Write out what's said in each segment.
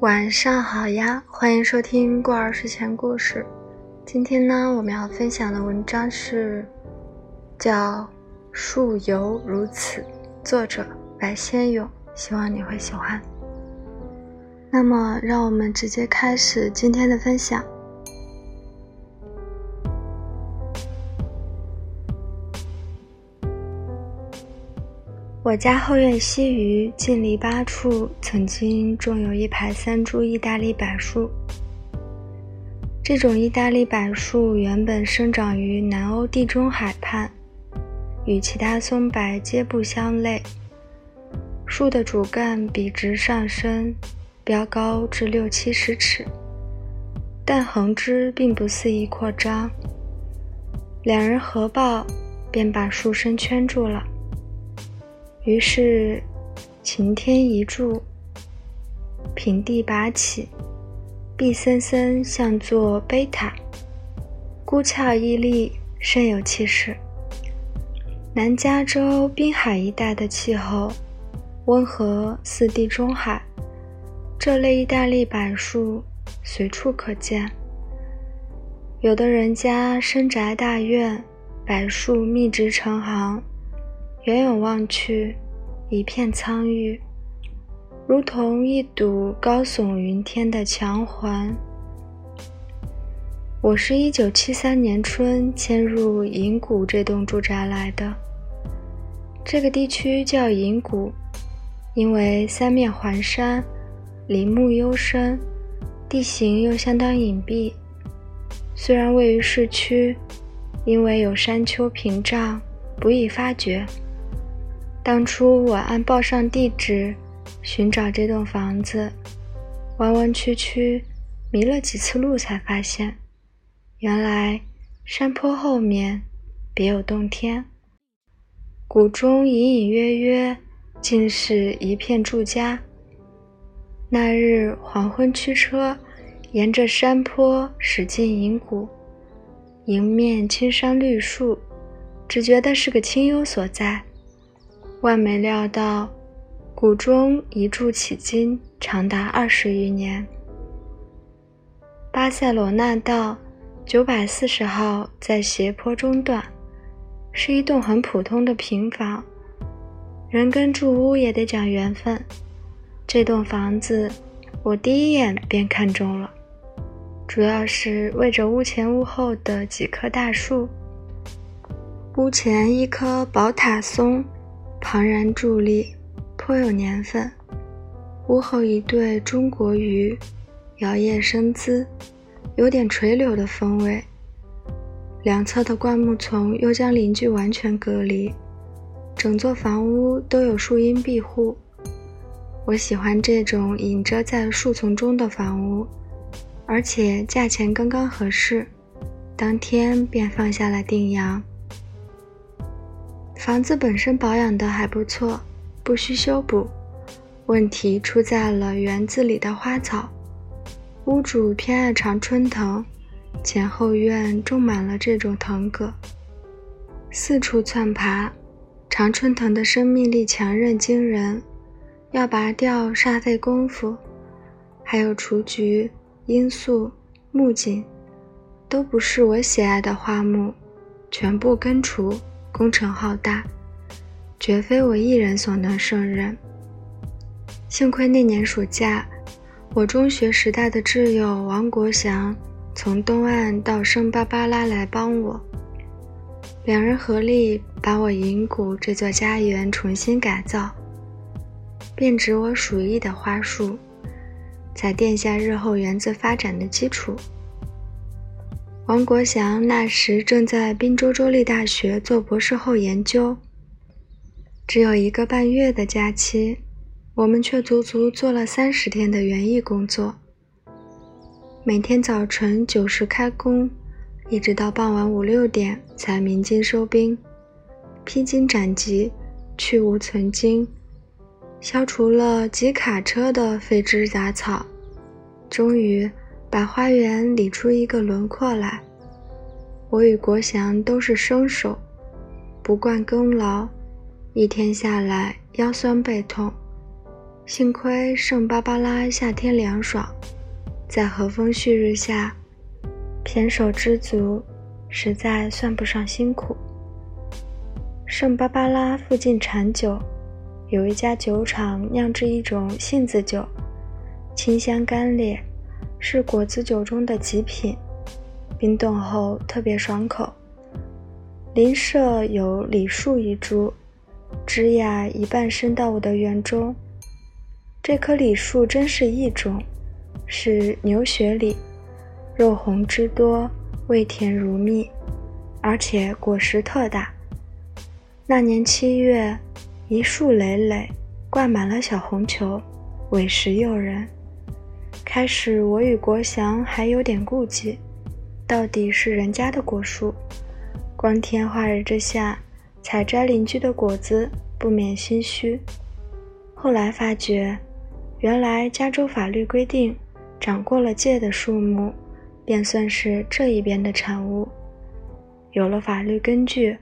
晚上好呀，欢迎收听过儿睡前故事。今天呢，我们要分享的文章是叫《树犹如此》，作者白先勇，希望你会喜欢。那么，让我们直接开始今天的分享。我家后院西隅近篱笆处，曾经种有一排三株意大利柏树。这种意大利柏树原本生长于南欧地中海畔，与其他松柏皆不相类。树的主干笔直上升，标高至六七十尺，但横枝并不肆意扩张。两人合抱，便把树身圈住了。于是，擎天一柱，平地拔起，碧森森，像座碑塔，孤峭屹立，甚有气势。南加州滨海一带的气候温和似地中海，这类意大利柏树随处可见。有的人家深宅大院，柏树密植成行。远远望去，一片苍郁，如同一堵高耸云天的墙环。我是一九七三年春迁入银谷这栋住宅来的。这个地区叫银谷，因为三面环山，林木幽深，地形又相当隐蔽。虽然位于市区，因为有山丘屏障，不易发觉。当初我按报上地址寻找这栋房子，弯弯曲曲，迷了几次路，才发现，原来山坡后面别有洞天。谷中隐隐约约，竟是一片住家。那日黄昏驱车，沿着山坡驶进银谷，迎面青山绿树，只觉得是个清幽所在。万没料到，谷中一住迄今长达二十余年。巴塞罗那道九百四十号在斜坡中段，是一栋很普通的平房。人跟住屋也得讲缘分。这栋房子，我第一眼便看中了，主要是为着屋前屋后的几棵大树。屋前一棵宝塔松。庞然伫立，颇有年份。屋后一对中国鱼，摇曳生姿，有点垂柳的风味。两侧的灌木丛又将邻居完全隔离，整座房屋都有树荫庇护。我喜欢这种隐遮在树丛中的房屋，而且价钱刚刚合适，当天便放下了定阳。房子本身保养的还不错，不需修补。问题出在了园子里的花草。屋主偏爱常春藤，前后院种满了这种藤葛，四处窜爬。常春藤的生命力强韧惊人，要拔掉煞费功夫。还有雏菊、罂粟、木槿，都不是我喜爱的花木，全部根除。工程浩大，绝非我一人所能胜任。幸亏那年暑假，我中学时代的挚友王国祥从东岸到圣巴巴拉来帮我，两人合力把我银谷这座家园重新改造，变植我属意的花树，才奠下日后园子发展的基础。王国祥那时正在宾州州立大学做博士后研究，只有一个半月的假期，我们却足足做了三十天的园艺工作。每天早晨九时开工，一直到傍晚五六点才鸣金收兵，披荆斩棘，去无存菁，消除了几卡车的废枝杂草，终于。把花园理出一个轮廓来。我与国祥都是生手，不惯功劳，一天下来腰酸背痛，幸亏圣巴巴拉夏天凉爽，在和风煦日下，胼手知足，实在算不上辛苦。圣巴巴拉附近产酒，有一家酒厂酿制一种杏子酒，清香甘冽，是果子酒中的极品，冰冻后特别爽口。邻舍有李树一株，枝桠一半伸到我的园中。这棵李树真是异种，是牛血李，肉红汁多，味甜如蜜，而且果实特大。那年七月，一树累累，挂满了小红球，委实诱人。开始我与国祥还有点顾忌，到底是人家的果树。光天化日之下，采摘邻居的果子，不免心虚。后来发觉，原来加州法律规定，长过了界的树木，便算是这一边的产物。有了法律根据，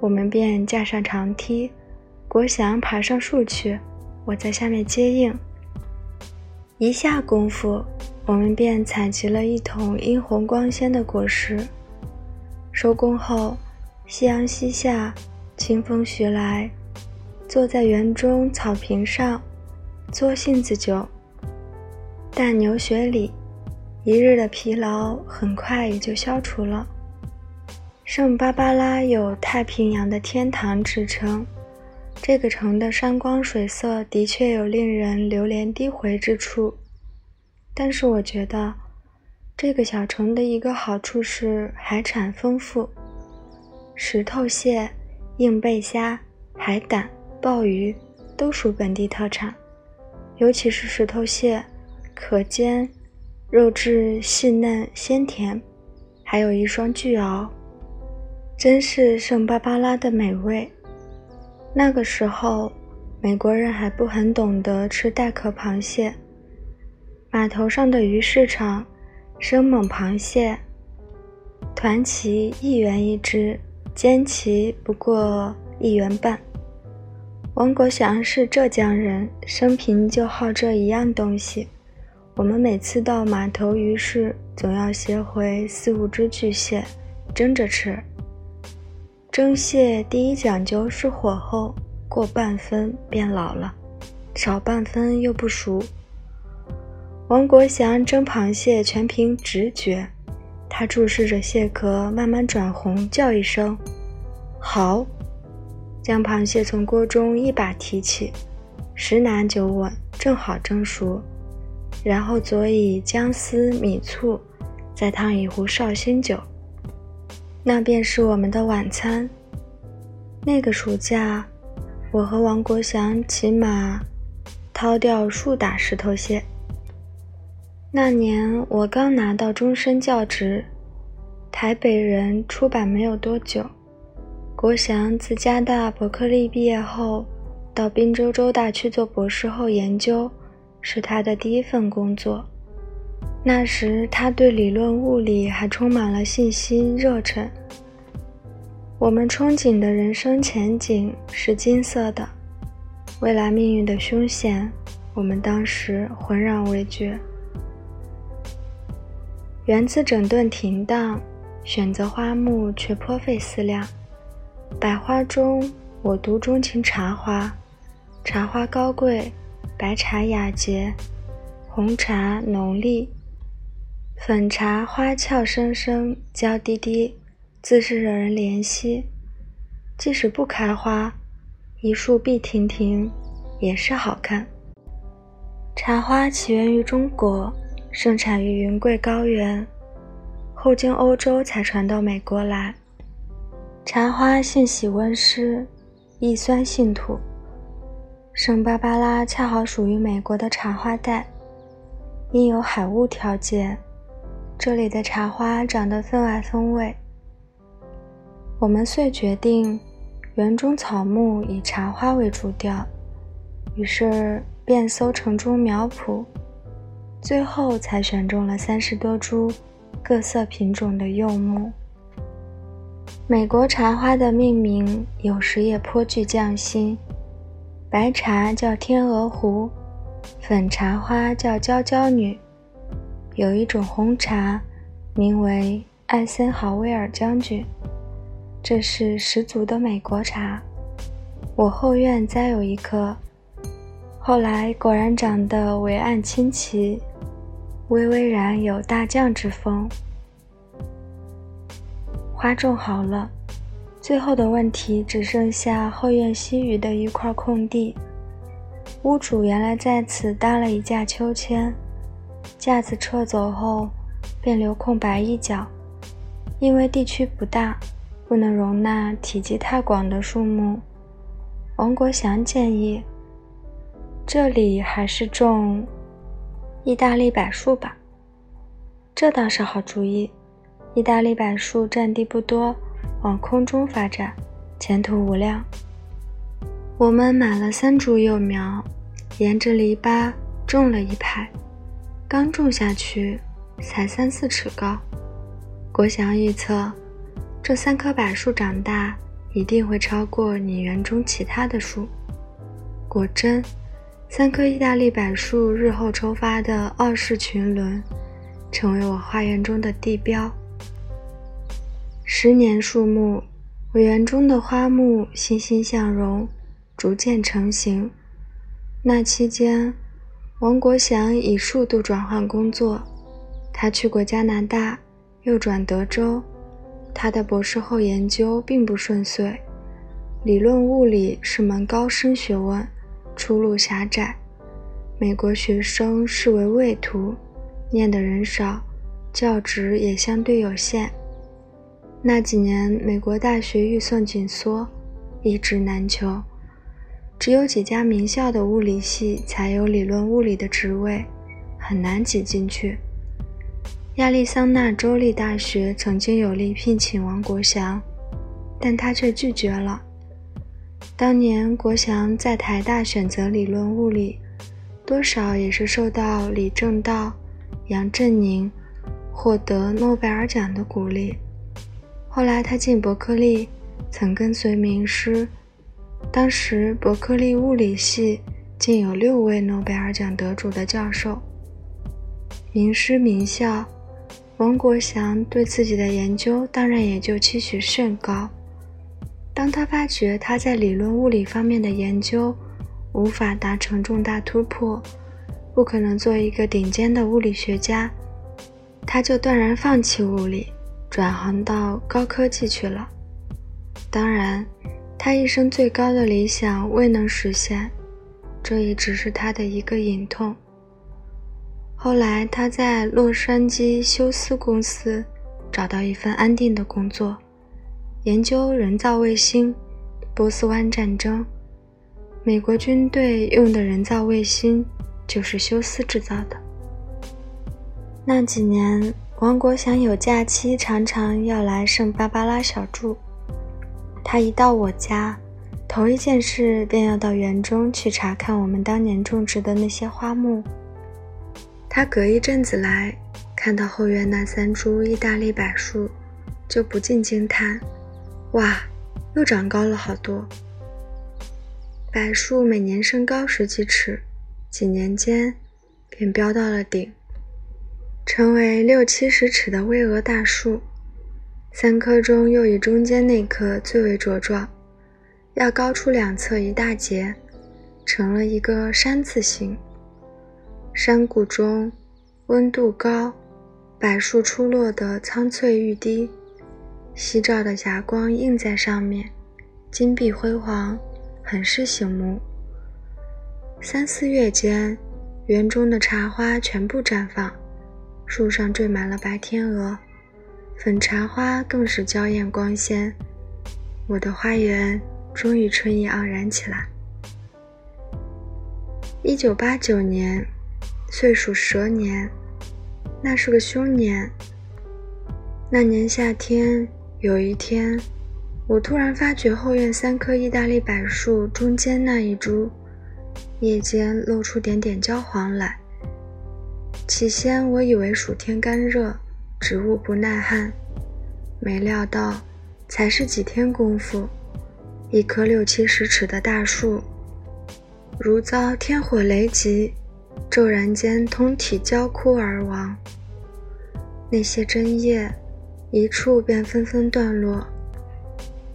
我们便架上长梯，国祥爬上树去，我在下面接应。一下功夫，我们便采集了一桶殷红光鲜的果实。收工后，夕阳西下，清风徐来，坐在园中草坪上，嘬杏子酒，但牛血里，一日的疲劳很快也就消除了。圣巴巴拉有“太平洋的天堂”之称，这个城的山光水色的确有令人流连低回之处，但是我觉得。这个小城的一个好处是海产丰富，石头蟹、硬贝虾、海胆、鲍鱼都属本地特产，尤其是石头蟹，可煎，肉质细嫩鲜甜，还有一双巨螯，真是圣巴巴拉的美味。那个时候，美国人还不很懂得吃带壳螃蟹，码头上的鱼市场。生猛螃蟹，团鳍一元一只，煎鳍不过一元半。王国祥是浙江人，生平就好这一样东西。我们每次到码头鱼市，总要携回四五只巨蟹，蒸着吃。蒸蟹第一讲究是火候，过半分变老了，少半分又不熟。王国祥蒸螃蟹全凭直觉，他注视着蟹壳慢慢转红，叫一声“好”，将螃蟹从锅中一把提起，十拿九稳，正好蒸熟，然后佐以姜丝、米醋，再烫一壶绍兴酒，那便是我们的晚餐。那个暑假，我和王国祥骑马掏掉数打石头蟹。那年我刚拿到终身教职，台北人出版没有多久。国祥自加大伯克利毕业后，到宾州州大去做博士后研究，是他的第一份工作。那时他对理论物理还充满了信心热忱。我们憧憬的人生前景是金色的，未来命运的凶险，我们当时浑然未觉。园子整顿停当，选择花木却颇费思量。百花中，我独钟情茶花。茶花高贵，白茶雅洁，红茶浓丽，粉茶花俏生生，娇滴滴，自是惹人怜惜。即使不开花，一树碧亭亭，也是好看。茶花起源于中国。盛产于云贵高原，后经欧洲才传到美国来。茶花性喜温湿，易酸性土。圣巴巴拉恰好属于美国的茶花带，因有海雾条件，这里的茶花长得分外风味。我们遂决定，园中草木以茶花为主调，于是便搜城中苗圃。最后才选中了三十多株各色品种的柚木。美国茶花的命名有时也颇具匠心，白茶叫天鹅湖，粉茶花叫娇娇女，有一种红茶，名为艾森豪威尔将军，这是十足的美国茶。我后院栽有一棵，后来果然长得伟岸清奇，微微然有大将之风。花种好了，最后的问题只剩下后院西隅的一块空地。屋主原来在此搭了一架秋千，架子撤走后，便留空白一角。因为地区不大，不能容纳体积太广的树木。王国祥建议，这里还是种意大利柏树吧。这倒是好主意。意大利柏树占地不多，往空中发展，前途无量。我们买了三株幼苗，沿着篱笆种了一排。刚种下去，才三四尺高。国祥预测，这三棵柏树长大，一定会超过你园中其他的树。果真，三棵意大利柏树日后抽发的傲视群伦，成为我花园中的地标。十年树木，我园中的花木欣欣向荣。逐渐成型。那期间，王国祥已数度转换工作。他去过加拿大，又转德州。他的博士后研究并不顺遂。理论物理是门高深学问，出路狭窄。美国学生视为畏途，念的人少，教职也相对有限。那几年，美国大学预算紧缩，一职难求。只有几家名校的物理系才有理论物理的职位，很难挤进去。亚利桑那州立大学曾经有力聘请王国祥，但他却拒绝了。当年国祥在台大选择理论物理，多少也是受到李政道、杨振宁获得诺贝尔奖的鼓励。后来他进伯克利，曾跟随名师。当时伯克利物理系竟有六位诺贝尔奖得主的教授，名师名校，王国祥对自己的研究当然也就期许甚高。当他发觉他在理论物理方面的研究无法达成重大突破，不可能做一个顶尖的物理学家，他就断然放弃物理，转行到高科技去了。当然。他一生最高的理想未能实现，这也只是他的一个隐痛。后来，他在洛杉矶休斯公司找到一份安定的工作，研究人造卫星。波斯湾战争，美国军队用的人造卫星就是休斯制造的。那几年，王国祥有假期常常要来圣巴巴拉小住。他一到我家，头一件事便要到园中去查看我们当年种植的那些花木。他隔一阵子来，看到后院那三株意大利柏树，就不禁惊叹：“哇，又长高了好多！”柏树每年升高十几尺，几年间便飙到了顶，成为六七十尺的巍峨大树。三棵中，又以中间那棵最为茁壮，要高出两侧一大截，成了一个山字形。山谷中温度高，柏树出落的苍翠欲滴，夕照的霞光映在上面，金碧辉煌，很是醒目。三四月间，园中的茶花全部绽放，树上缀满了白天鹅。粉茶花更是娇艳光鲜，我的花园终于春意盎然起来。一九八九年，岁属蛇年，那是个凶年。那年夏天，有一天，我突然发觉后院三棵意大利柏树中间那一株，叶间露出点点焦黄来。起先我以为暑天干热。植物不耐旱，没料到，才是几天功夫，一棵六七十尺的大树，如遭天火雷击，骤然间通体焦枯而亡。那些针叶一处便纷纷断落。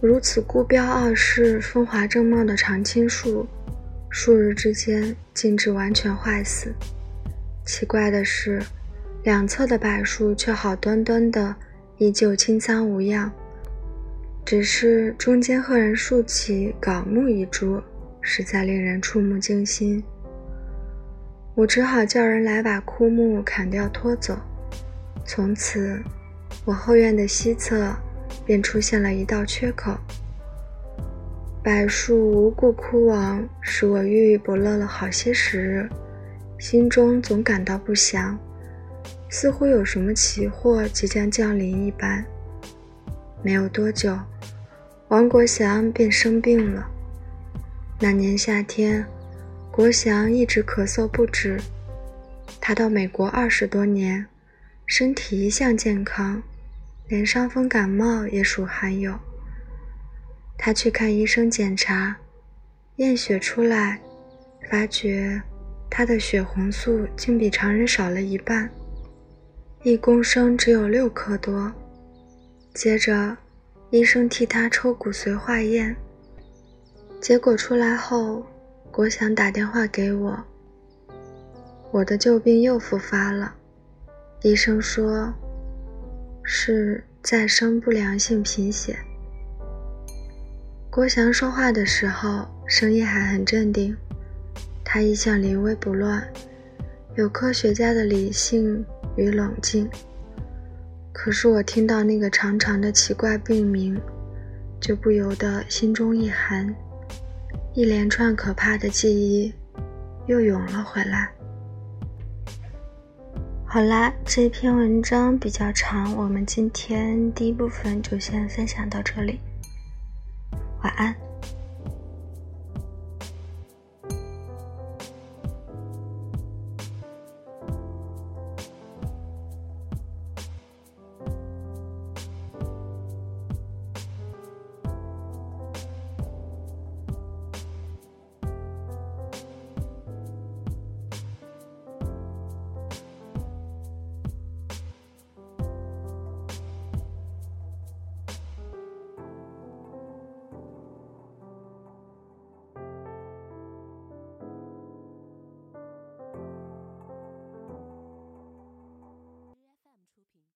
如此孤标傲世、风华正茂的常青树，数日之间竟至完全坏死。奇怪的是，两侧的柏树却好端端的，依旧青苍无恙。只是中间赫然竖起槁木一株，实在令人触目惊心。我只好叫人来把枯木砍掉拖走。从此，我后院的西侧。便出现了一道缺口。柏树无故枯亡，使我郁郁不乐了好些时日，心中总感到不祥，似乎有什么奇祸即将降临一般。没有多久，王国祥便生病了。那年夏天，国祥一直咳嗽不止。他到美国二十多年，身体一向健康。连伤风感冒也属罕有。他去看医生检查，验血出来，发觉他的血红素竟比常人少了一半，一公升只有六克多。接着，医生替他抽骨髓化验，结果出来后，国祥打电话给我，我的旧病又复发了。医生说。是再生不良性贫血。郭翔说话的时候，声音还很镇定，他一向临危不乱，有科学家的理性与冷静。可是我听到那个长长的奇怪病名，就不由得心中一寒，一连串可怕的记忆又涌了回来。好啦，这篇文章比较长，我们今天第一部分就先分享到这里。晚安。